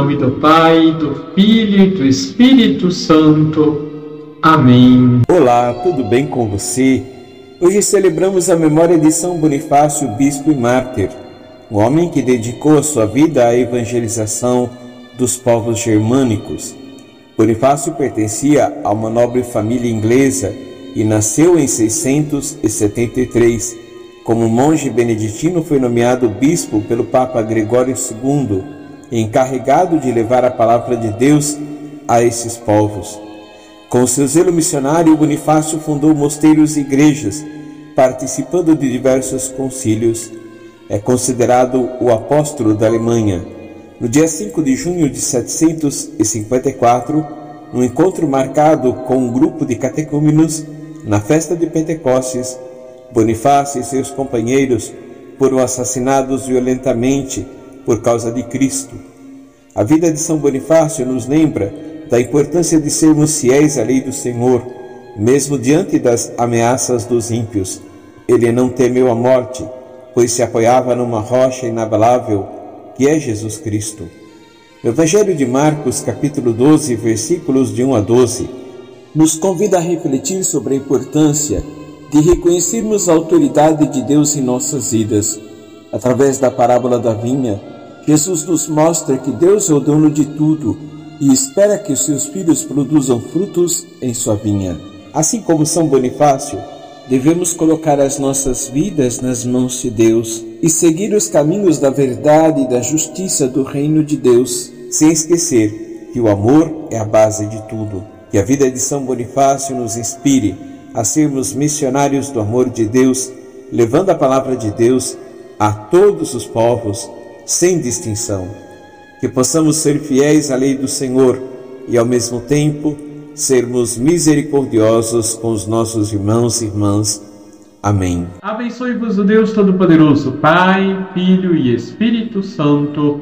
nome do Pai, do Filho e do Espírito Santo. Amém. Olá, tudo bem com você? Hoje celebramos a memória de São Bonifácio, bispo e mártir, um homem que dedicou a sua vida à evangelização dos povos germânicos. Bonifácio pertencia a uma nobre família inglesa e nasceu em 673. Como monge beneditino, foi nomeado bispo pelo Papa Gregório II, encarregado de levar a palavra de Deus a esses povos. Com seu zelo missionário, Bonifácio fundou mosteiros e igrejas, participando de diversos concílios. É considerado o apóstolo da Alemanha. No dia 5 de junho de 754, num encontro marcado com um grupo de catecúmenos, na festa de Pentecostes, Bonifácio e seus companheiros foram assassinados violentamente por causa de Cristo. A vida de São Bonifácio nos lembra da importância de sermos fiéis à lei do Senhor, mesmo diante das ameaças dos ímpios. Ele não temeu a morte, pois se apoiava numa rocha inabalável, que é Jesus Cristo. No Evangelho de Marcos, capítulo 12, versículos de 1 a 12, nos convida a refletir sobre a importância de reconhecermos a autoridade de Deus em nossas vidas. Através da parábola da vinha, Jesus nos mostra que Deus é o dono de tudo e espera que os seus filhos produzam frutos em sua vinha. Assim como São Bonifácio, devemos colocar as nossas vidas nas mãos de Deus e seguir os caminhos da verdade e da justiça do reino de Deus, sem esquecer que o amor é a base de tudo. Que a vida de São Bonifácio nos inspire a sermos missionários do amor de Deus, levando a palavra de Deus a todos os povos, sem distinção que possamos ser fiéis à lei do Senhor e, ao mesmo tempo, sermos misericordiosos com os nossos irmãos e irmãs. Amém. Abençoe-vos o Deus Todo-Poderoso, Pai, Filho e Espírito Santo.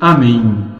Amém.